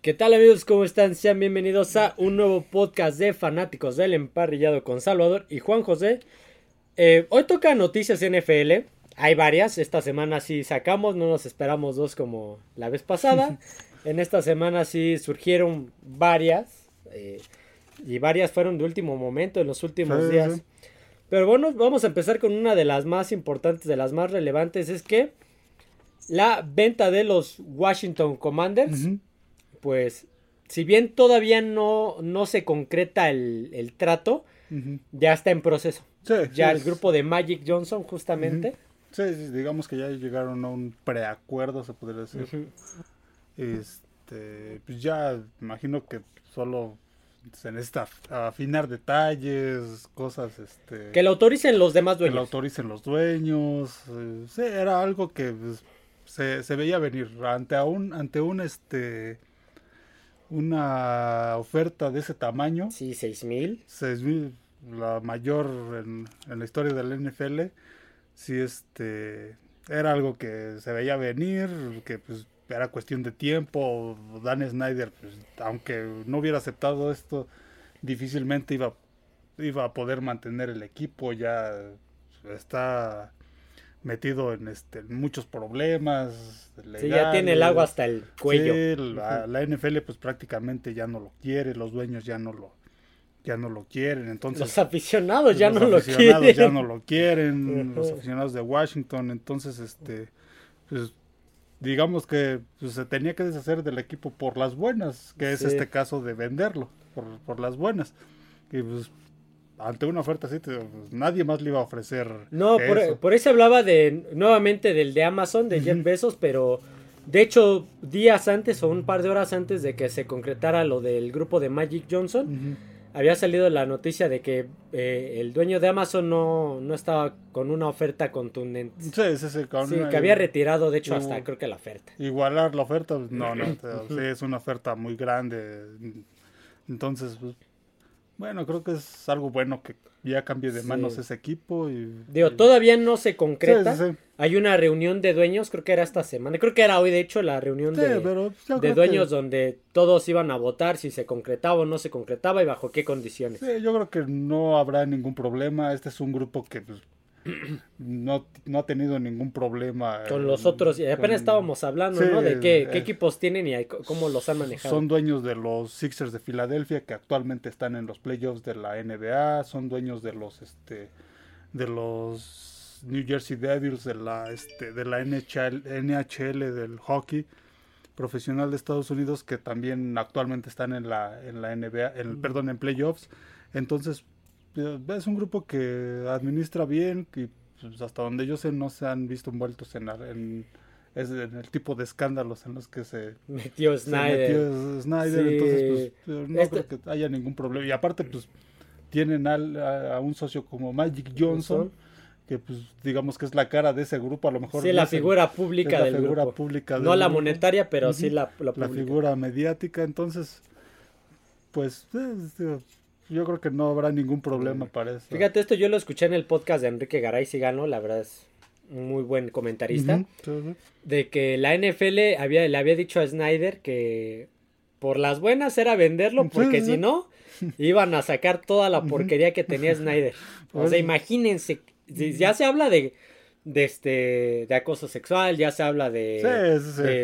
¿Qué tal amigos? ¿Cómo están? Sean bienvenidos a un nuevo podcast de fanáticos del emparrillado con Salvador y Juan José. Eh, hoy toca noticias NFL. Hay varias. Esta semana sí sacamos, no nos esperamos dos como la vez pasada. en esta semana sí surgieron varias. Eh, y varias fueron de último momento, en los últimos días. Pero bueno, vamos a empezar con una de las más importantes, de las más relevantes. Es que la venta de los Washington Commanders pues si bien todavía no, no se concreta el, trato, ya está en proceso. ya el grupo de Magic Johnson, justamente. Sí, digamos que ya llegaron a un preacuerdo, se podría decir. Este, pues ya imagino que solo se necesita afinar detalles, cosas, este... Que lo autoricen los demás dueños. Que lo autoricen los dueños. Eh, sí, era algo que pues, se, se veía venir ante un, ante un, este una oferta de ese tamaño. Sí, seis mil. Seis mil, la mayor en, la historia del NFL. Sí, este, era algo que se veía venir, que pues era cuestión de tiempo. Dan Snyder, pues, aunque no hubiera aceptado esto, difícilmente iba, iba a poder mantener el equipo. Ya está metido en este muchos problemas. sí, ya tiene el agua hasta el cuello. Sí, la, NFL pues prácticamente ya no lo quiere, los dueños ya no lo ya no lo quieren, entonces los aficionados ya no lo quieren. ya no lo quieren, los aficionados de Washington, entonces este pues digamos que pues, se tenía que deshacer del equipo por las buenas, que es este caso de venderlo por, por las buenas. Y pues ante una oferta así, pues, nadie más le iba a ofrecer. No, por, eso hablaba de nuevamente del de Amazon, de Jeff Bezos, pero de hecho, días antes o un par de horas antes de que se concretara lo del grupo de Magic Johnson, había salido la noticia de que eh, el dueño de Amazon no, no estaba con una oferta contundente. Sí, sí, sí. que había retirado, de hecho, hasta creo que la oferta. Igualar la oferta, pues, no, no, sí, es una oferta muy grande. Entonces, pues, bueno, creo que es algo bueno que ya cambie de manos ese equipo. Y, Digo, todavía no se concreta. Hay una reunión de dueños, creo que era esta semana. Creo que era hoy, de hecho, la reunión de, de dueños donde todos iban a votar si se concretaba o no se concretaba y bajo qué condiciones. Sí, yo creo que no habrá ningún problema. Este es un grupo que pues, no, no ha tenido ningún problema. Con los otros, y apenas estábamos hablando, ¿no? De qué, qué, equipos tienen y cómo los han manejado. Son dueños de los Sixers de Filadelfia, que actualmente están en los playoffs de la NBA, son dueños de los, este, de los New Jersey Devils, de la, este, de la NHL, NHL del hockey profesional de Estados Unidos, que también actualmente están en la, en la NBA, en, mm. perdón, en playoffs. Entonces, es un grupo que administra bien, que pues, hasta donde yo sé no se han visto envueltos en, en, el tipo de escándalos en los que se metió Snyder. entonces pues no este creo que haya ningún problema. Y aparte, pues tienen a, un socio como Magic Johnson. que pues digamos que es la cara de ese grupo, a lo mejor. Sí, la figura pública la figura pública No la monetaria, pero sí la, la, la, figura mediática, entonces, pues, yo creo que no habrá ningún problema para eso. Fíjate, esto yo lo escuché en el podcast de Enrique Garay Sigano, la verdad es un muy buen comentarista, de que la NFL había, le había dicho a Snyder que por las buenas era venderlo, porque si no, iban a sacar toda la porquería que tenía Snyder. O sea, imagínense, ya se habla de de este de acoso sexual, ya se habla de,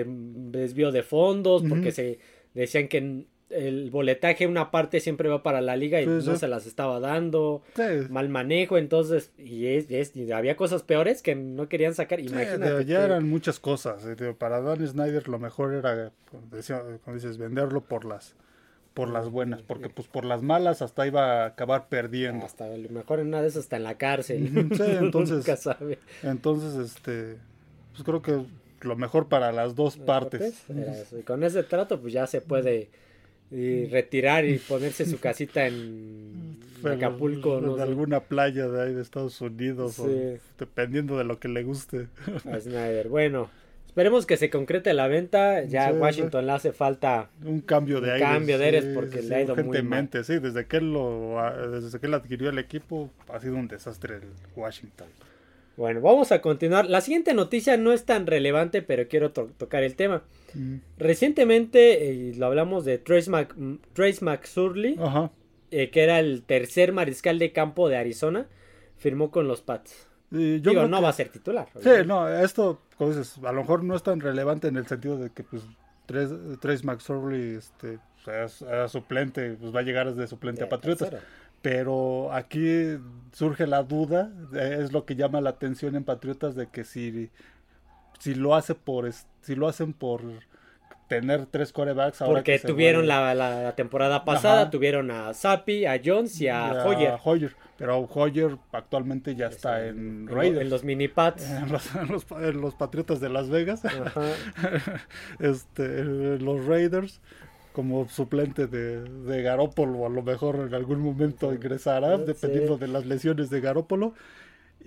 desvío de fondos, porque se decían que el boletaje una parte siempre va para la liga y no se las estaba dando, mal manejo, entonces, y, es, había cosas peores que no querían sacar, imagínate. ya eran muchas cosas, eh, para Dan Snyder lo mejor era, como dices, venderlo por las por las buenas, porque pues por las malas hasta iba a acabar perdiendo. Hasta lo mejor en una de esas está en la cárcel. Sí, entonces, entonces este, pues creo que lo mejor para las dos partes. con ese trato pues ya se puede y retirar y ponerse su casita en Acapulco, en no sé, alguna playa de ahí de Estados Unidos, o Sí. dependiendo de lo que le guste. a Snyder. Bueno, esperemos que se concrete la venta. Ya Sí, Washington le hace falta. Un cambio de Un aires. cambio de aires porque le ha ido muy urgentemente, sí, desde que él lo, desde que él adquirió el equipo ha sido un desastre el Washington. Bueno, vamos a continuar. La siguiente noticia no es tan relevante, pero quiero to- tocar el tema. Recientemente, eh, lo hablamos de Trace, Mac- Trace McSorley, Ajá. eh, que era el tercer mariscal de campo de Arizona, firmó con los Pats. Y yo Digo, no que- va a ser titular. Sí, no, esto, como dices, a lo mejor no es tan relevante en el sentido de que, pues, Trace, Trace McSorley, este, pues, es, es suplente, pues va a llegar desde suplente De a Patriotas. tercero. Pero aquí surge la duda, eh, es lo que llama la atención en Patriotas de que si, si lo hace por si lo hacen por tener tres corebacks ahora Porque que tuvieron la, la temporada pasada, Ajá. tuvieron a Zappi, a Jones y a y Hoyer. Hoyer. Pero Hoyer actualmente ya está en Raiders. en los mini Pats. En los, en los- en los Patriotas de Las Vegas. Este, los Raiders como suplente de, de Garópolo, a lo mejor en algún momento ingresará, Sí. dependiendo de las lesiones de Garópolo.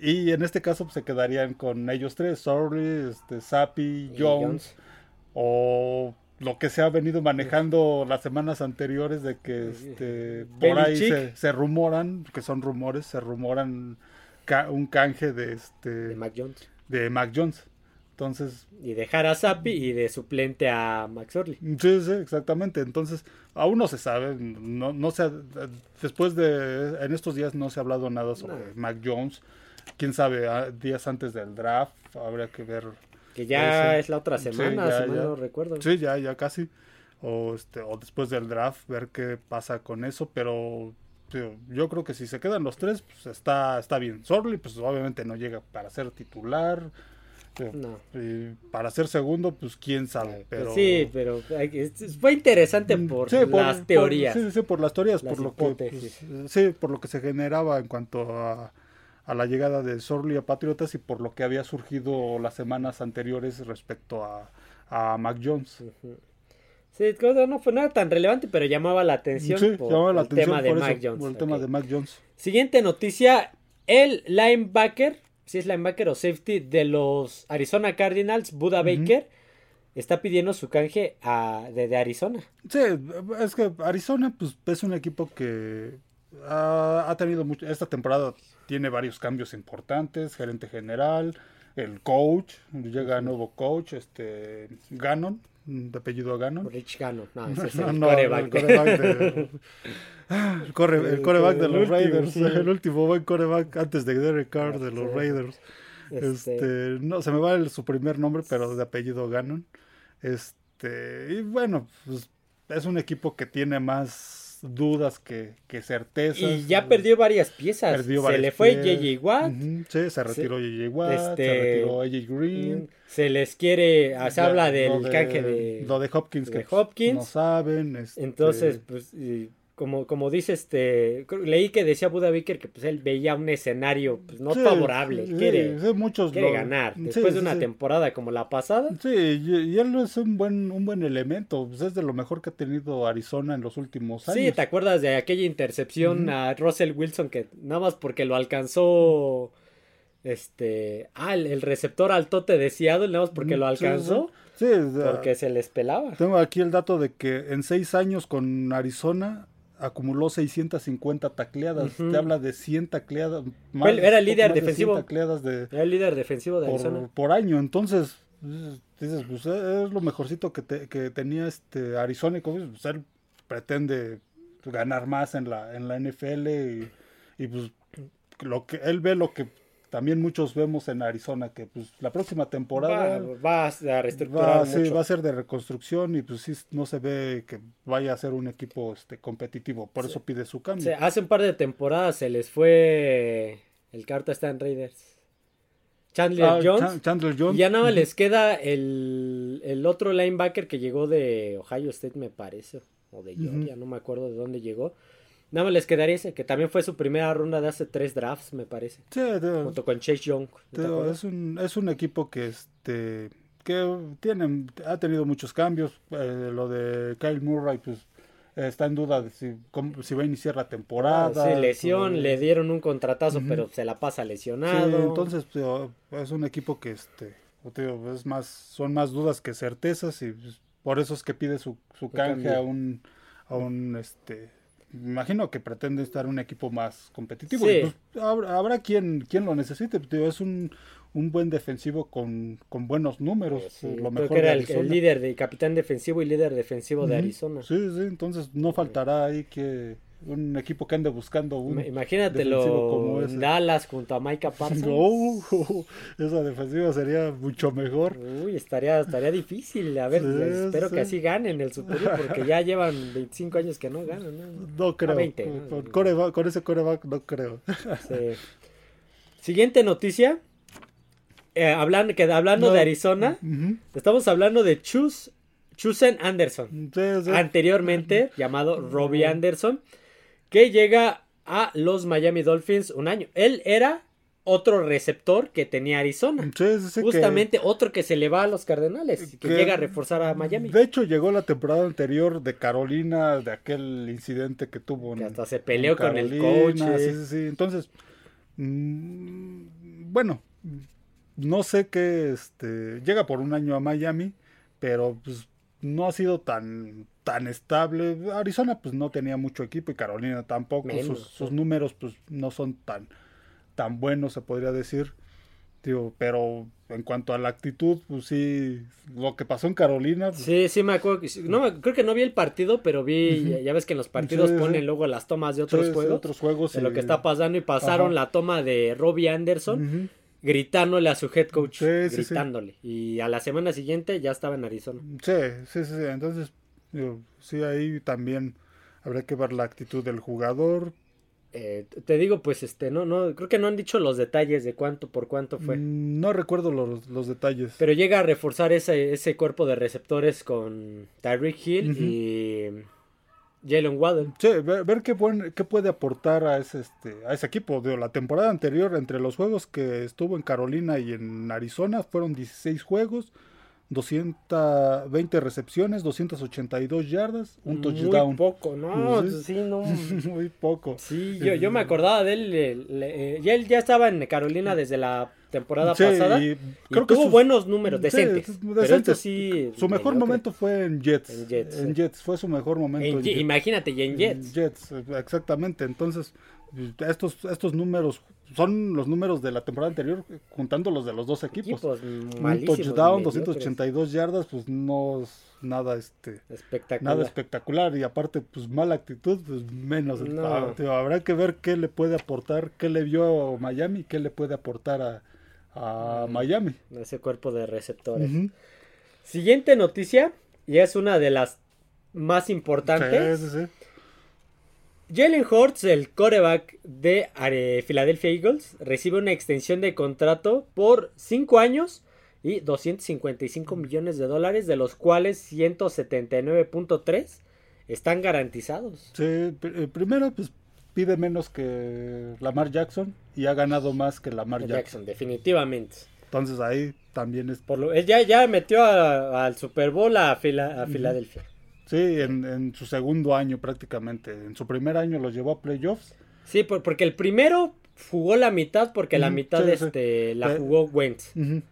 Y en este caso pues, se quedarían con ellos tres, Sorry, este, Sapi, Y Jones, o lo que se ha venido manejando las semanas anteriores de que este, por ahí se, se rumoran, que son rumores, se rumoran ca- un canje de este de Mac Jones. de Mac Jones. Entonces, Y dejar a Zappi y de suplente a Max Orley. Sí, sí, exactamente. Entonces, aún no se sabe, no, no se ha- después de, en estos días no se ha hablado nada sobre No. Mac Jones. Quién sabe, ah, días antes del draft, habría que ver. Que ya es la otra Sí, semana, ya, si mal no recuerdo. Sí, ya, ya casi. O, este, o después del draft, ver qué pasa con eso. Pero yo creo que si se quedan los tres, pues está, está bien. Sorley, pues obviamente no llega para ser titular. No. y para ser segundo, pues quién sabe. Pues Pero... Sí, pero fue interesante Mm, por sí, las por- teorías. sí, sí, por las teorías, Las por lo que pues, sí, por lo que se generaba en cuanto a, a la llegada de Sorley a Patriotas y por lo que había surgido las semanas anteriores respecto a, a Mac Jones. Sí, cosa no fue nada tan relevante, pero llamaba la atención Sí, por llamaba la el atención tema de Mac eso, Jones. por el tema de Mac Jones. Siguiente noticia, el linebacker, si es linebacker o safety de los Arizona Cardinals, Buda Baker, está pidiendo su canje a- de, de Arizona. Sí, es que Arizona pues es un equipo que ha, ha tenido mucho, esta temporada tiene varios cambios importantes, gerente general, el coach, llega nuevo coach, este Gannon, de apellido Gannon. Rich Gannon, no, ese es el No, no, quarterback el coreback de, Ah, el, coreback de los último, Raiders, sí. el último buen coreback antes de Derek Carr de los Sí. Raiders. Este, Este, no, se me va el- su primer nombre, pero de apellido Gannon. Este, y bueno, pues, es un equipo que tiene más dudas que, que certezas. y ya perdió varias piezas. Perdió Se varias le fue. JJ Watt. Sí, se retiró JJ Watt, este, se retiró AJ Green. Se les quiere, ah, se Ya, habla del de- canje de... Lo de Hopkins, de que Hopkins. no saben. este, Entonces, pues, y como, como dice este, leí que decía Buda Baker que pues él veía un escenario pues, no sí, favorable, sí, quiere, sí, muchos quiere lo- ganar. Después de una temporada como la pasada, Sí, y, él es un buen, un buen elemento. pues, es de lo mejor que ha tenido Arizona en los últimos años. sí, ¿te acuerdas de aquella intercepción a Russell Wilson que nada más porque lo alcanzó este, ah, el, el receptor altote de Seattle, nada más porque lo alcanzó, Sí, porque se les pelaba. tengo aquí el dato de que en seis años con Arizona acumuló 650 tacleadas. Te habla de 100 tacleadas. El- era el líder más de 100 defensivo. tacleadas de, Era el líder defensivo de Arizona. por, por año. Entonces, dices, pues es lo mejorcito que, te- que tenía este Arizona. Y como dices, pues, él pretende ganar más en la, en la NFL y, y, pues lo que él ve lo que también muchos vemos en Arizona, que pues la próxima temporada va a reestructurar va, sí, mucho. va a ser de reconstrucción y pues sí no se ve que vaya a ser un equipo este competitivo, por eso pide su cambio. Hace un par de temporadas se les fue. El carta está en Raiders. Chandler Ah, Jones. Chan- Chandler Jones. Y ya nada les queda el, el otro linebacker que llegó de Ohio State, me parece. O de Georgia, no me acuerdo de dónde llegó. Nada más les quedaría ese, que también fue su primera ronda de hace tres drafts, me parece. Sí, te- Junto con Chase Young. ¿no te te- acuerdas? es un es un equipo que este que tienen ha tenido muchos cambios, Eh, lo de Kyle Murray pues está en duda de si, cómo- si va a iniciar la temporada. Ah, Sí, lesión, pues, le dieron un contratazo, Ujú. pero se la pasa Sí, lesionado. entonces tío, es un equipo que este, tío, es más, son más dudas que certezas y pues, por eso es que pide su, su canje a un, a un este, me imagino que pretende estar un equipo más competitivo. Sí. Y, pues, habrá, habrá quien, quien lo necesite, tío, es un, un buen defensivo con, con buenos números, Sí, lo creo mejor que era el, líder de capitán defensivo y líder defensivo de. Arizona. Sí, sí, entonces no faltará ahí que un equipo que ande buscando un Ima- Imagínatelo defensivo como ese. Dallas junto a Micah Parsons. No, esa defensiva sería mucho mejor. Uy, estaría, estaría difícil. A ver, Sí, espero que sí. así ganen el Super Bowl, porque ya llevan 25 años que no ganan. ¿no? No creo. 20, con, ¿no? con coreback- con ese coreback no creo. Sí. Siguiente noticia. Eh, hablando, que, hablando No. de Arizona, estamos hablando de Chus, Chusen Anderson. Anteriormente llamado Robbie Anderson, que llega a los Miami Dolphins un año. Él era otro receptor que tenía Arizona. Sí, sí, sí, que- Justamente otro que se le va a los Cardenales, que, que- llega a reforzar a Miami. De hecho, llegó la temporada anterior de Carolina, de aquel incidente que tuvo. Que en- hasta se peleó con el coach, Sí, eh. sí, sí. Entonces, mm, bueno, no sé qué, este, llega por un año a Miami, pero pues no ha sido tan tan estable. Arizona pues no tenía mucho equipo y Carolina tampoco. Menos, sus, sí. sus números pues no son tan tan buenos, se podría decir. Digo, pero en cuanto a la actitud, pues sí, lo que pasó en Carolina, pues, Sí, sí me acuerdo. No, creo que no vi el partido, pero vi, ya, ya ves que en los partidos Sí, sí. ponen luego las tomas de otros juegos. otros juegos de lo y- que está pasando y pasaron Ajá. la toma de Robbie Anderson gritándole a su head coach, Sí, sí, sí. gritándole. Y a la semana siguiente ya estaba en Arizona. Sí, sí, sí. Entonces, sí, ahí también habría que ver la actitud del jugador. Eh, te digo, pues este, no, no, creo que no han dicho los detalles de cuánto por cuánto fue. Mm, No recuerdo los, los detalles. Pero llega a reforzar ese, ese cuerpo de receptores con Tyreek Hill y Jalen Waddle. Sí, ver, ver qué, buen, qué puede aportar a ese, este, a ese equipo. Digo, la temporada anterior, entre los juegos que estuvo en Carolina y en Arizona, fueron 16 juegos, 220 recepciones, 282 yardas, un touchdown. Muy poco, ¿no? Sí. Sí, no. Muy poco. Sí, yo, yo me acordaba de él. le- le- eh, ya él ya estaba en Carolina desde la temporada Sí, pasada. y Y, creo que tuvo sus- buenos números, Sí, decentes. es- Pero decentes. esto sí. Su mejor momento fue en Jets. En Jets, En sí. Jets, fue su mejor momento. En en imagínate, y en Jets. Jets, exactamente. Entonces, estos, estos números son los números de la temporada anterior, juntando los de los dos equipos. Equipos Un touchdown, mediocres. 282 yardas, pues no es nada este Espectacular. nada espectacular y aparte pues mala actitud, pues menos. No. Ah, habrá que ver qué le puede aportar, qué le vio Miami, qué le puede aportar a, a. Miami. Ese cuerpo de receptores. Siguiente noticia, y es una de las más importantes. Sí, sí, sí. Jalen Hurts, el coreback de eh, Philadelphia Eagles, recibe una extensión de contrato por 5 años y 255 millones de dólares, de los cuales 179.3 están garantizados. Sí, eh, primero, pues pide menos que Lamar Jackson y ha ganado más que Lamar Jackson. Jackson, definitivamente. Entonces ahí también es. Por lo, ya, ya metió a- al Super Bowl a, Fila- a Filadelfia. Sí, en, en su segundo año prácticamente. En su primer año los llevó a playoffs. Sí, por- porque el primero jugó la mitad porque la mitad sí, sí. este, la Eh, jugó Wentz. Ujú.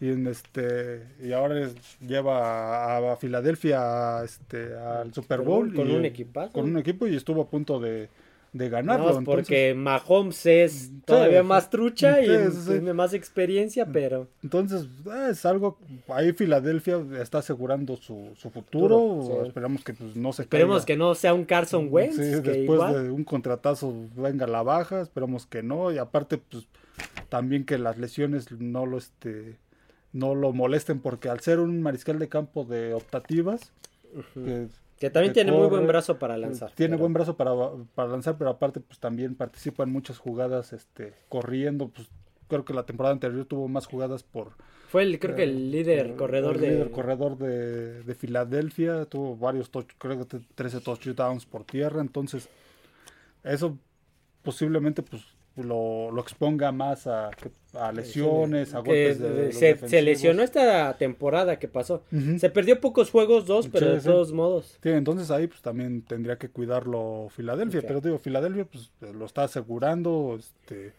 Y en este y ahora es- lleva a, a Filadelfia a este al Super Bowl Con y- un equipazo. con un equipo y estuvo a punto de, de No, ganarlo. entonces- porque Mahomes es todavía sí. más trucha y Sí, sí. tiene más experiencia, pero Entonces, es algo, ahí Filadelfia está asegurando su, su futuro, Futuro, sí. esperamos que pues, no se esperemos caiga. que no sea un Carson Wentz. Que después igual. de un contratazo venga la baja, esperamos que no, y aparte, pues, también que las lesiones no lo, este, no lo molesten, porque al ser un mariscal de campo de optativas, que Que también que tiene muy buen brazo para lanzar. Tiene pero- buen brazo para, para lanzar, pero aparte pues también participa en muchas jugadas este corriendo, pues creo que la temporada anterior tuvo más jugadas por Fue el, creo que el líder corredor el de... líder corredor de, de Filadelfia, tuvo varios touch, creo que 13 touchdowns por tierra, entonces eso posiblemente pues lo, lo exponga más a, a lesiones, a Que golpes de, los se, lesionó esta temporada que pasó. Se perdió pocos juegos, dos, pero Sí, de sí. todos modos. Sí, entonces ahí pues también tendría que cuidarlo Filadelfia, Ok. pero digo, Filadelfia pues lo está asegurando, este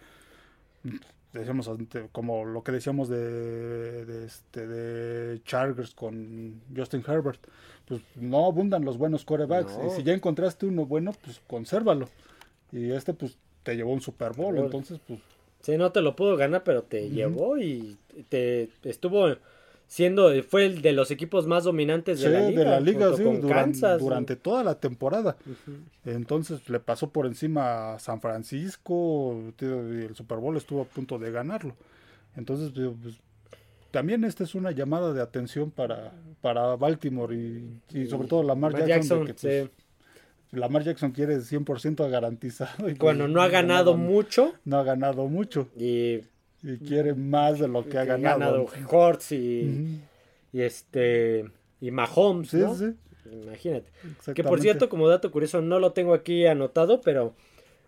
decíamos como lo que decíamos de, de, este de Chargers con Justin Herbert, pues no abundan los buenos corebacks No. y si ya encontraste uno bueno, pues consérvalo. Y este pues te llevó un Super Bowl, Bowl. entonces pues Sí, no te lo pudo ganar, pero te llevó y te estuvo siendo, fue el de los equipos más dominantes de sí, la liga. de la liga, sí, Kansas. durante toda la temporada. Entonces le pasó por encima a San Francisco y el Super Bowl estuvo a punto de ganarlo. Entonces, pues, también esta es una llamada de atención para, para Baltimore y, y sobre todo Lamar Jackson. de Jackson, que, pues, Lamar Jackson quiere 100% garantizado. Y Cuando no ha ganado no, mucho No ha ganado mucho y y quiere más de lo que ha que ha ganado. ganado Hortz y, Ujú. y este y Mahomes, Sí, ¿no? sí, Imagínate. Que por cierto, como dato curioso, no lo tengo aquí anotado, pero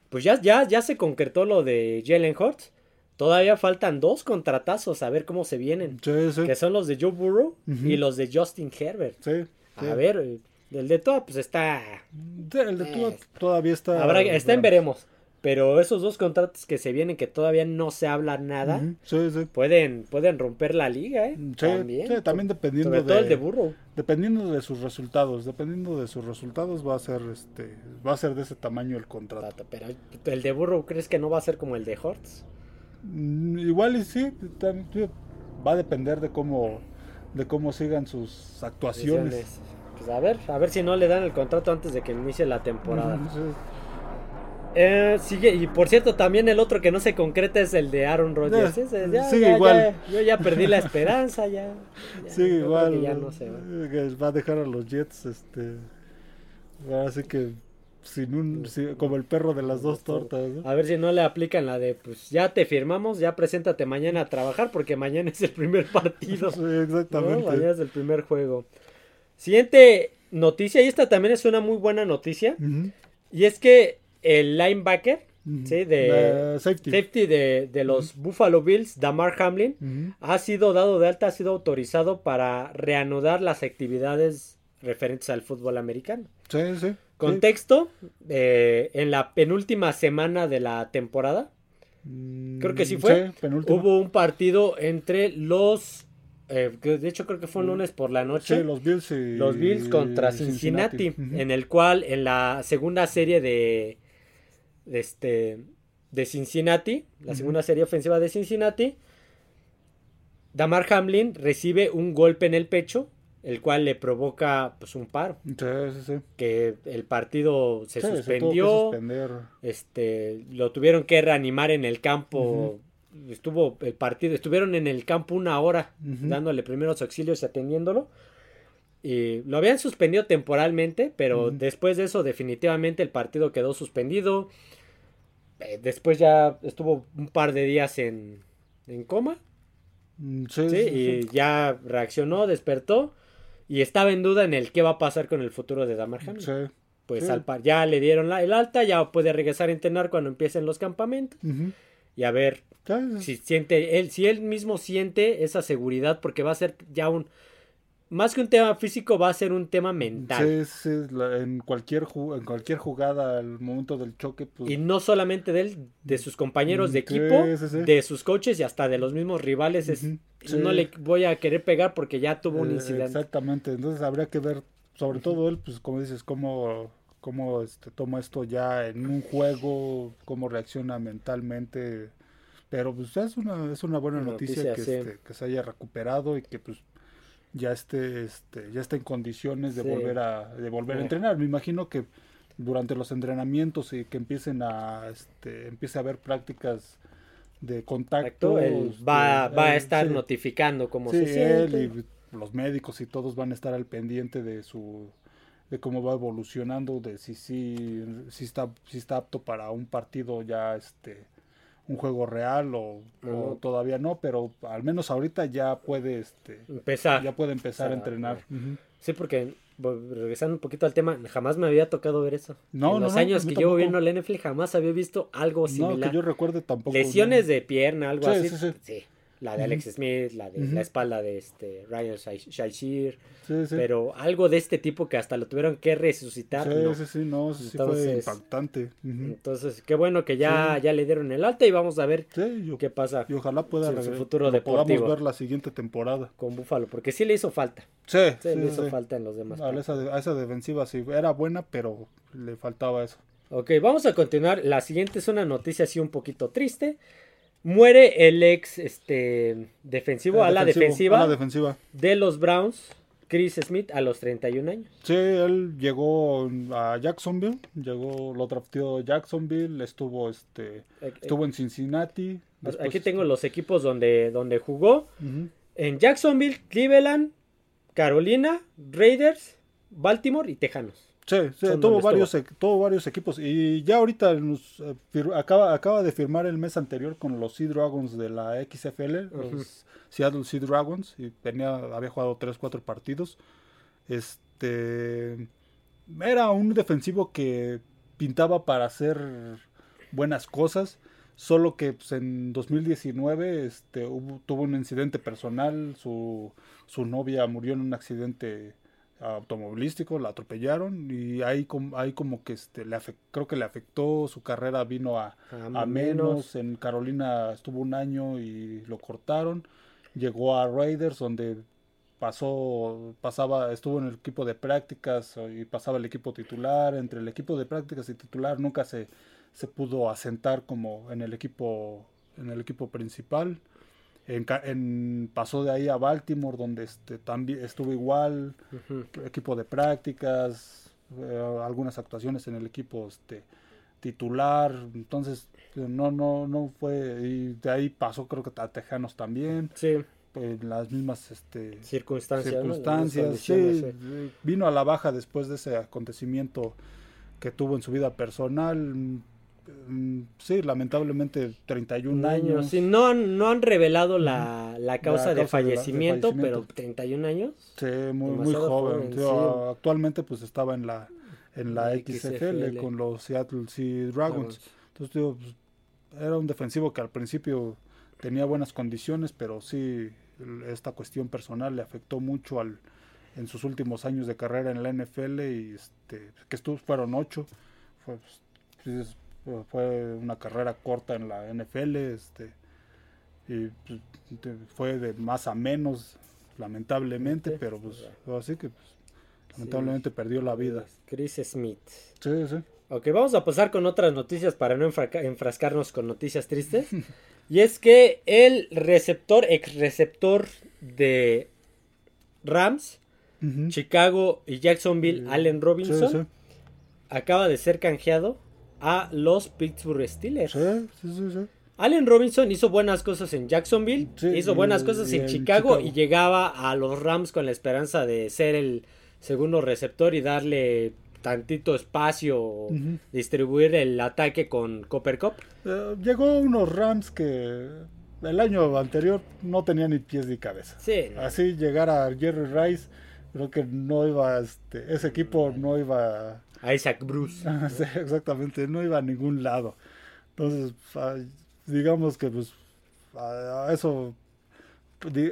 pues ya, ya, ya se concretó lo de Jalen Hurts. Todavía faltan dos contratazos a ver cómo se vienen. Sí, sí, Que son los de Joe Burrow y los de Justin Herbert. sí. A ver, el de todo pues está... El de Tua Eh, todavía está. Habrá, está en veremos. Pero esos dos contratos que se vienen que todavía no se habla nada, Ujú, Sí, sí. pueden, pueden romper la liga, ¿eh? Sí, también. también dependiendo Sobre todo de, el de Burrow. dependiendo de sus resultados, dependiendo de sus resultados va a ser este va a ser de ese tamaño el contrato. Pero el de Burrow, ¿crees que no va a ser como el de Hortz? Mm, Igual y sí, va a depender de cómo de cómo sigan sus actuaciones. Pues a ver, a ver si no le dan el contrato antes de que inicie la temporada. Sí. Eh, sigue, y por cierto, también el otro que no se concreta es el de Aaron Rodgers. Eh, ya, sigue ya, igual. yo ya perdí la esperanza, ya. Sí, igual ya no se va. eh, va a dejar a los Jets este así que sin un sí, como el perro de las dos tortas, ¿no? A ver si no le aplican la de, pues ya te firmamos, ya preséntate mañana a trabajar porque mañana es el primer partido. Sí, ¿no? exactamente. Mañana es el primer juego. Siguiente noticia, y esta también es una muy buena noticia, y es que el linebacker, sí, de safety. safety de, de los Buffalo Bills, Damar Hamlin, ha sido dado de alta, ha sido autorizado para reanudar las actividades referentes al fútbol americano. Sí, sí. Contexto, eh, en la penúltima semana de la temporada, Mm, creo que sí fue. penúltimo. hubo un partido entre los, eh, de hecho creo que fue un lunes por la noche, Sí, los Bills y los Bills contra Cincinnati, en el cual en la segunda serie de, de este de Cincinnati, la segunda serie ofensiva de Cincinnati, Damar Hamlin recibe un golpe en el pecho, el cual le provoca pues un paro, Sí, sí, sí. que el partido se suspendió, este lo tuvieron que reanimar en el campo, estuvo el partido, estuvieron en el campo una hora dándole primeros auxilios y atendiéndolo. Y lo habían suspendido temporalmente, pero después de eso definitivamente el partido quedó suspendido. Eh, después ya estuvo un par de días en, en coma, Mm, Sí, ¿sí? y ya reaccionó, despertó y estaba en duda en el qué va a pasar con el futuro de Damar Hamlin. Pues al par ya le dieron la, el alta, ya puede regresar a entrenar cuando empiecen los campamentos y a ver Si siente él si él mismo siente esa seguridad porque va a ser ya un más que un tema físico va a ser un tema mental Sí, sí, la- en cualquier en cualquier jugada al momento del choque pues y no solamente de él de sus compañeros de Mm, equipo sí, sí. de sus coaches y hasta de los mismos rivales es no le voy a querer pegar porque ya tuvo un eh, incidente exactamente, entonces habría que ver sobre todo él pues como dices cómo cómo este toma esto ya en un juego, cómo reacciona mentalmente. Pero pues es una es una buena Una noticia, noticia, que, sí. este, que se haya recuperado y que pues ya esté este ya esté en condiciones de Sí. volver a de volver a entrenar. Me imagino que durante los entrenamientos y que empiecen a este empiece a haber prácticas de contacto este, va, va a estar sí. notificando cómo Sí, se siente él y los médicos y todos van a estar al pendiente de su de cómo va evolucionando, de si sí si está si está apto para un partido ya este un juego real o, todavía no, pero al menos ahorita ya puede este empezar ya puede empezar a entrenar. Sí, porque regresando un poquito al tema, jamás me había tocado ver eso. No, en no, los no, años que llevo tampoco. viendo la NFL jamás había visto algo No, similar. que yo recuerde tampoco. Lesiones no. de pierna, algo Sí, así. sí, sí. Sí, la de Alex Smith, la de Ujú. la espalda de este Ryan Shazier, Sí, sí. pero algo de este tipo que hasta lo tuvieron que resucitar. Sí, no. sí, sí, no, sí fue Entonces- impactante. Ujú. Entonces, qué bueno que ya, ya le dieron el alta y vamos a ver yo- qué pasa y ojalá pueda su- su futuro deportivo. podamos ver la siguiente temporada. con Buffalo, porque sí le hizo falta. Sí, Sí, sí, le hizo falta en los demás. A esa, a esa defensiva sí, era buena, pero le faltaba eso. Ok, vamos a continuar. La siguiente es una noticia así un poquito triste. Muere el ex este, defensivo, a la defensiva de los Browns, Chris Smith, a los 31 años. Sí, él llegó a Jacksonville, llegó, lo drafteó Jacksonville, estuvo este, estuvo en Cincinnati. después- Aquí tengo los equipos donde, donde jugó. En Jacksonville, Cleveland, Carolina, Raiders, Baltimore y Tejanos. Sí, sí, tuvo varios, tuvo varios equipos. Y ya ahorita nos, eh, acaba, acaba de firmar el mes anterior con los Sea Dragons de la XFL, los Seattle Sea Dragons, y tenía, había jugado 3, 4 partidos. Este era un defensivo que pintaba para hacer buenas cosas, solo que pues, en 2019 este, hubo- tuvo un incidente personal, su, su novia murió en un accidente automovilístico, la atropellaron y ahí, com- ahí como que este, le creo que le afectó, su carrera vino a, A a menos, en Carolina estuvo un año y lo cortaron, llegó a Raiders donde pasó, pasaba, estuvo en el equipo de prácticas y pasaba el equipo titular, entre el equipo de prácticas y titular nunca se, se pudo asentar como en el equipo, en el equipo principal. En, en- pasó de ahí a Baltimore donde este, también estuvo igual, equipo de prácticas, eh, algunas actuaciones en el equipo este, titular, entonces no, no, no fue, y de ahí pasó creo que a Tejanos también, Sí, en las mismas este, circunstancias. circunstancias, sí, vino a la baja después de ese acontecimiento que tuvo en su vida personal, sí, lamentablemente 31 Un años. Sí, no han, no han revelado la, la causa, de, causa de fallecimiento, fallecimiento. pero 31 años. Sí, muy, muy joven. joven, Sí, sí. Actualmente pues estaba en la en la XFL, XFL. con los Seattle Sea Dragons. Entonces pues, era un defensivo que al principio tenía buenas condiciones, pero sí esta cuestión personal le afectó mucho al en sus últimos años de carrera en la NFL y este que estuvo fueron ocho. Fue, pues, fue- una carrera corta en la NFL, este y pues, fue de más a menos lamentablemente, Sí, pero pues ya. así que pues, lamentablemente perdió la vida. Chris Smith. Sí, sí. Ok, vamos a pasar con otras noticias para no enfrascarnos con noticias tristes. y es que el receptor, ex receptor de Rams. Chicago y Jacksonville, Allen Robinson, sí. acaba de ser canjeado a los Pittsburgh Steelers. Sí, sí, sí, sí. Allen Robinson hizo buenas cosas en Jacksonville, Sí, hizo buenas cosas en en Chicago, Chicago. y llegaba a los Rams con la esperanza de ser el segundo receptor y darle tantito espacio, Ujú. distribuir el ataque con Copper Cup. Eh, llegó unos Rams que el año anterior no tenía ni pies ni cabeza. Sí, no. Así llegar a Jerry Rice, creo que no iba, este, ese equipo no iba, a Isaac Bruce. sí, exactamente, no iba a ningún lado. Entonces, digamos que pues a- eso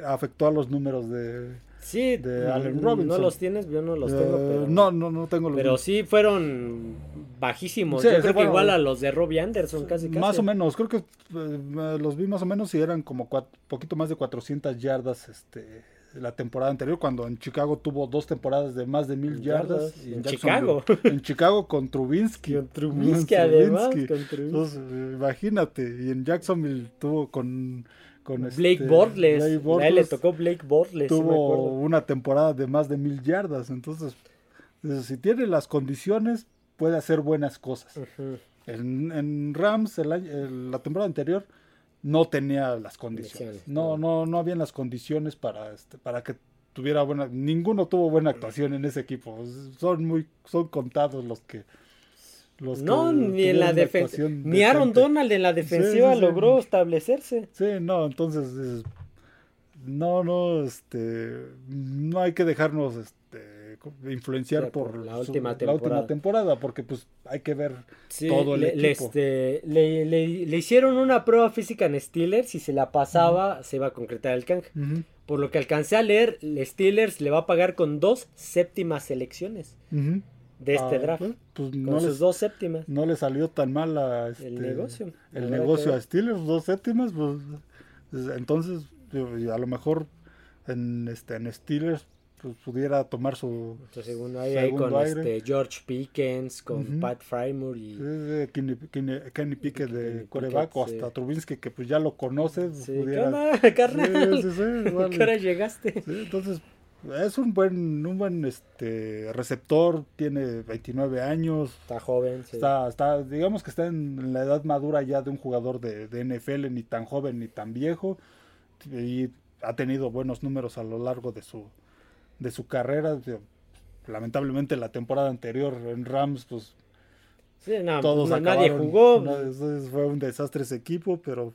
afectó a los números de... Sí, de Allen Robinson. no los tienes, yo no los eh, tengo, pero... No, no, no tengo los Pero sí fueron bajísimos. Sí, Yo sí, creo que igual a los de Robbie Anderson, casi casi. Más o menos, creo que eh, los vi más o menos y eran como poquito más de 400 yardas este la temporada anterior cuando en Chicago tuvo dos temporadas de más de mil yardas. Yardas. y En Chicago. En Chicago con Trubinsky. Con Trubisky, Con además, Trubinsky. con Trubisky. Entonces, imagínate, y en Jacksonville tuvo con, con Blake este, Bortles. Blake A él le Bortles, tocó Blake Bortles, tuvo una temporada de más de mil yardas. Entonces, eh, si tiene las condiciones, puede hacer buenas cosas. En, en Rams el el- la temporada anterior no tenía las condiciones. No, no. no, habían las condiciones para este, para que tuviera buena. Ninguno tuvo buena actuación en ese equipo. Son muy, son contados los que. Los No, que ni en la defensa. Ni Aaron. Donald en la defensiva sí, sí. logró establecerse. Sí, no, entonces es- no, no, este, no hay que dejarnos este, influenciar por, por la su- última la temporada. última temporada, porque pues hay que ver Sí, todo el le, le, equipo. este, le, le- le hicieron una prueba física en Steelers y si la pasaba se iba a concretar el canje. Por lo que alcancé a leer, el Steelers le va a pagar con dos séptimas selecciones de este Ah, draft. pues, pues, Con no, sus les, dos séptimas. no le salió tan mal a este, El negocio. el negocio a. Steelers, dos séptimas, pues, entonces a lo mejor en este en Steelers pues, pudiera tomar su Entonces, segundo ahí segundo con aire. este George Pickens, con. Pat Frymore y... Sí, Kenny, Kenny- Kenny Pickett de coreback o sí. hasta Trubinsky que pues ya lo conoces Sí, ¿qué pudiera- carnal? Sí, sí, igual. ¿Qué hora llegaste? Entonces es un buen un buen este receptor tiene 29 años Está joven, sí. está está digamos que está en la edad madura ya de un jugador de, de NFL ni tan joven ni tan viejo y ha tenido buenos números a lo largo de su de su carrera lamentablemente la temporada anterior en Rams pues Sí, no, todos no- nadie jugó. no, eso es- fue un desastre ese equipo, pero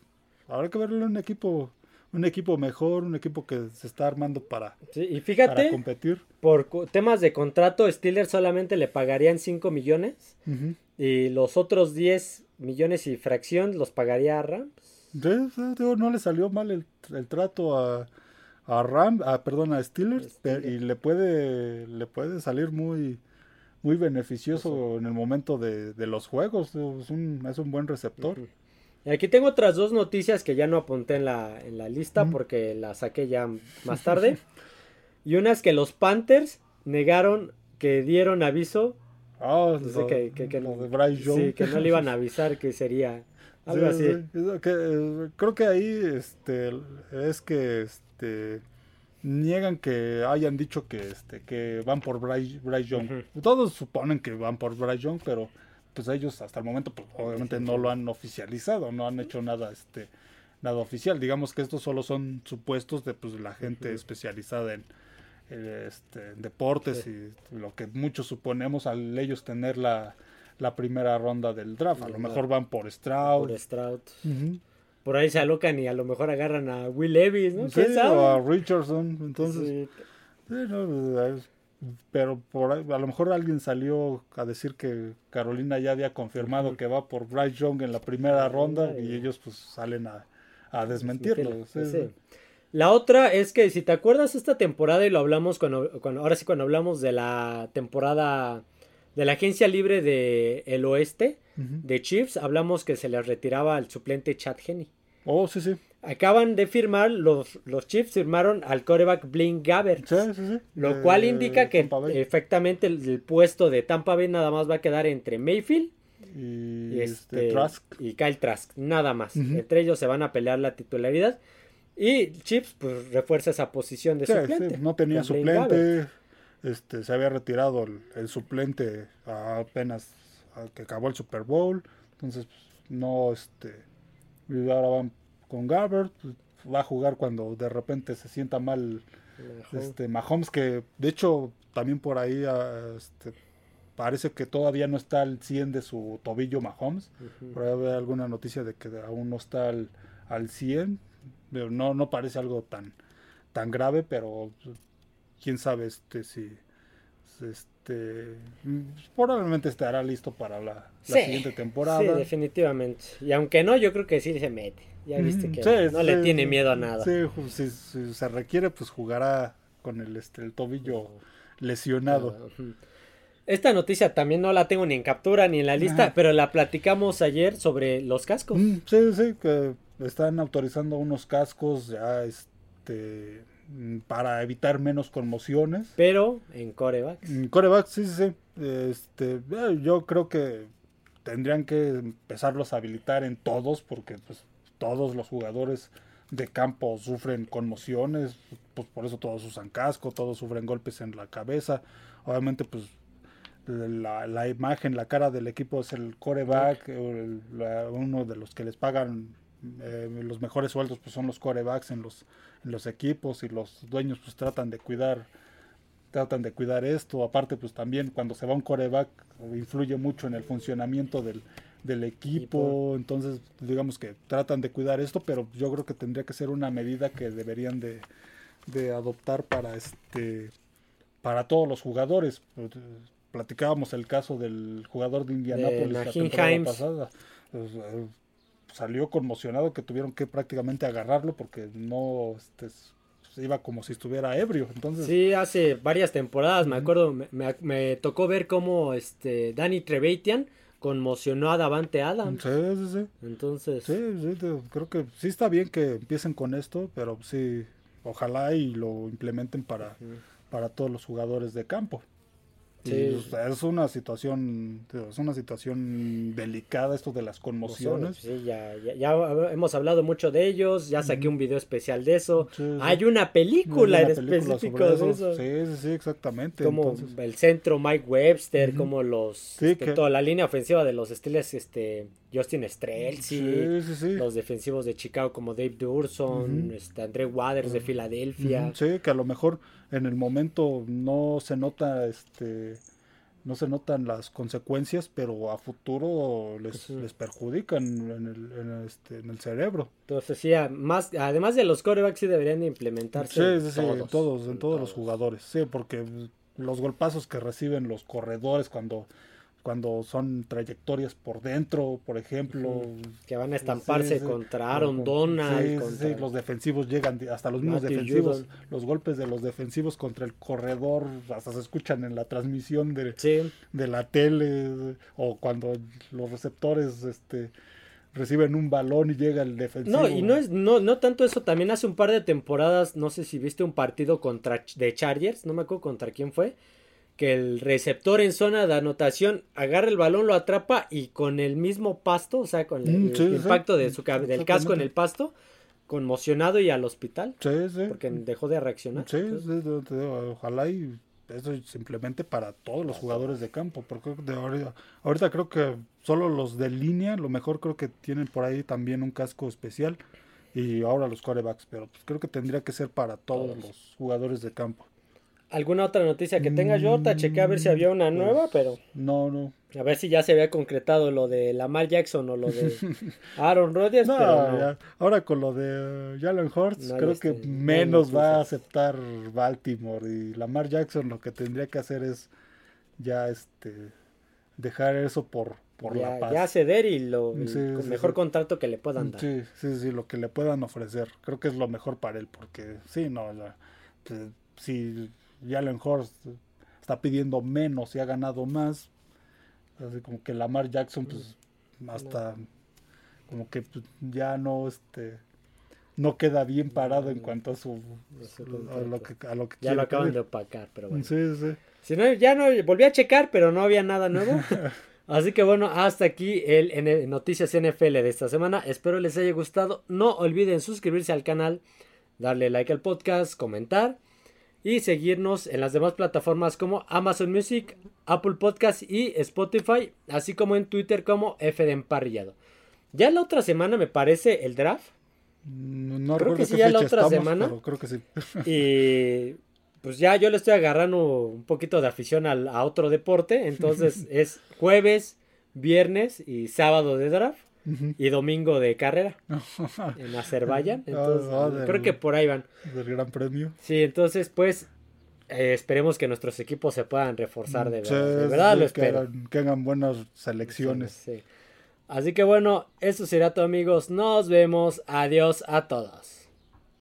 habrá que verlo en un equipo, un equipo mejor, un equipo que se está armando para, Sí, y para fíjate, competir. por temas de contrato, Steelers solamente le pagarían 5 millones y los otros 10 millones y fracción los pagaría a Rams. No le salió mal el, el trato a, a Ram, a, perdón, a Steelers, y le puede, le puede salir muy, muy beneficioso en el momento de, de los juegos. Es un, es un buen receptor. Y aquí tengo otras dos noticias que ya no apunté en la, en la lista porque las saqué ya más tarde. y una es que los Panthers negaron que dieron aviso. Dice lo- que, Young. sí, que no le iban a avisar que sería algo Sí, así. sí, eh, creo que ahí este, es que este, niegan que hayan dicho que, este, que van por Bryce, Bryce Young. Todos suponen que van por Bryce Young, pero pues ellos hasta el momento pues, obviamente no lo han oficializado, no han hecho nada este nada oficial. Digamos que estos solo son supuestos de pues, la gente especializada en, este, en deportes y lo que muchos suponemos al ellos tener la, la primera ronda del draft. A lo mejor van por Stroud. Por Stroud. Ujú. Por ahí se alocan y a lo mejor agarran a Will Levis, ¿no? Sí, o a Richardson. Entonces, Sí. sí, no, es- pero por ahí- a lo mejor alguien salió a decir que Carolina ya había confirmado que va por Bryce Young en la primera ronda y ellos pues salen a, a desmentirlo. sí, Sí. sí. La otra es que si te acuerdas esta temporada y lo hablamos cuando, cuando ahora sí cuando hablamos de la temporada de la agencia libre de el oeste de Chiefs, hablamos que se les retiraba al suplente Chad Henney. Oh, sí, sí. Acaban de firmar, los, los Chiefs firmaron al coreback Blaine Gabbert. Sí, sí, sí. Lo cual indica que efectivamente el, el puesto de Tampa Bay nada más va a quedar entre Mayfield y este, este, Trask. y Kyle Trask, nada más. Entre ellos se van a pelear la titularidad. Y Chips pues refuerza esa posición de Sí, suplente. sí, no tenía suplente. Este, se había retirado el, el suplente apenas a que acabó el Super Bowl. Entonces, pues, no, este. Y ahora van con Gabbert. pues, va a jugar cuando de repente se sienta mal este Mahomes, que de hecho también por ahí ah, este, parece que todavía no está al 100 de su tobillo Mahomes. Ujú. Por ahí alguna noticia de que aún no está al, al 100. Pero No, no parece algo tan, tan grave, pero pues, quién sabe este si este probablemente estará listo para la, la Sí, siguiente temporada. Sí, definitivamente. Y aunque no, yo creo que sí se mete. Ya viste Mm, que sí, no le tiene miedo a nada. Sí, si, si se requiere, pues jugará con el, este, el tobillo lesionado. Ah. Esta noticia también no la tengo ni en captura ni en la lista, Ajá. pero la platicamos ayer sobre los cascos. Mm, sí, sí, que están autorizando unos cascos ya este para evitar menos conmociones. Pero en corebacks. Mm, Coreback, sí, sí, sí. Este, eh, yo creo que tendrían que empezarlos a habilitar en todos, porque pues todos los jugadores de campo sufren conmociones, pues por eso todos usan casco, todos sufren golpes en la cabeza. Obviamente, pues la, la imagen, la cara del equipo es el coreback, el- la- uno de los que les pagan eh, los mejores sueldos pues son los corebacks en los, en los equipos y los dueños pues tratan de cuidar tratan de cuidar esto. Aparte, pues también cuando se va un coreback influye mucho en el funcionamiento del, del equipo. Equipo. Entonces, digamos que tratan de cuidar esto, pero yo creo que tendría que ser una medida que deberían de, de adoptar para este para todos los jugadores. Platicábamos el caso del jugador de Indianapolis la temporada pasada. Pues, eh, salió conmocionado que tuvieron que prácticamente agarrarlo porque no este, iba como si estuviera ebrio. Entonces... Sí, hace varias temporadas, me acuerdo, me, me, tocó ver cómo este Danny Trevathan conmocionó a Davante Adams. Sí, sí, sí. Entonces... Sí, sí, creo que sí está bien que empiecen con esto, pero sí, ojalá y lo implementen para, para todos los jugadores de campo. Pues, es una situación, es una situación delicada esto de las conmociones. Sí, ya, ya, hemos hablado mucho de ellos, ya saqué un video especial de eso. Hay una película en específico de eso. Sí, sí, exactamente. Como el centro Mike Webster, como los este, toda la línea ofensiva de los Steelers, este Justin Strelsi, los defensivos de Chicago como Dave Durson, este, André Waters de Filadelfia. Sí, que a lo mejor en el momento no se nota este no se notan las consecuencias, pero a futuro les, les perjudican en el, en, este, en el cerebro. Entonces, sí, más, además de los corebacks, sí deberían implementarse. Sí, sí, todos, en todos, en todos los jugadores. Sí, porque los golpazos que reciben los corredores cuando cuando son trayectorias por dentro, por ejemplo. Que van a estamparse contra Aaron Donald. Sí, los defensivos llegan, hasta los mismos defensivos, los golpes de los defensivos contra el corredor, hasta se escuchan en la transmisión de, de la tele, o cuando los receptores este reciben un balón y llega el defensivo. No, y no es no, no tanto eso, también hace un par de temporadas, no sé si viste un partido contra de Chargers, no me acuerdo contra quién fue que el receptor en zona de anotación agarra el balón, lo atrapa y con el mismo pasto, o sea, con el, mm, impacto de su, del casco en el pasto, conmocionado y al hospital. Sí, sí. Porque dejó de reaccionar. Sí, ojalá y eso simplemente para todos los jugadores de campo, porque de ahorita, ahorita creo que solo los de línea, lo mejor creo que tienen por ahí también un casco especial y ahora los corebacks, pero pues creo que tendría que ser para todos. los jugadores de campo. ¿Alguna otra noticia que tenga yo? Ahorita chequé a ver si había una nueva, pues, pero. No, no. A ver si ya se había concretado lo de Lamar Jackson o lo de Aaron Rodgers. No, ahora con lo de Jalen Hurts, creo que menos va a aceptar Baltimore. Y Lamar Jackson lo que tendría que hacer es ya este dejar eso por, por la paz. Ya ceder y lo mejor contrato que le puedan dar. Sí, sí, sí, lo que le puedan ofrecer. Creo que es lo mejor para él, porque sí, no, ya, pues, si Jalen Horst está pidiendo menos y ha ganado más. Así como que Lamar Jackson, pues, hasta como que pues, ya no, este, no queda bien parado en cuanto a su a lo que, a lo que ya lo acaban de opacar, pero bueno. Sí, sí. Si no, ya no volví a checar, pero no había nada nuevo. Así que bueno, hasta aquí el Noticias NFL de esta semana. Espero les haya gustado. No olviden suscribirse al canal, darle like al podcast, comentar y seguirnos en las demás plataformas como Amazon Music, Apple Podcast y Spotify, así como en Twitter como F de Emparrillado. Ya la otra semana me parece el draft. Mm, no, creo que sí, ya la otra semana. creo que sí. y pues ya yo le estoy agarrando un poquito de afición a otro deporte. Entonces es jueves, viernes y sábado de draft y domingo de carrera en Azerbaiyán. Ah, entonces, creo que por ahí van. Del Gran Premio. Sí, entonces, pues, eh, esperemos que nuestros equipos se puedan reforzar de verdad. de verdad lo espero. Que hagan, buenas selecciones. Sí. Así que bueno, eso será todo, amigos. Nos vemos. Adiós a todos.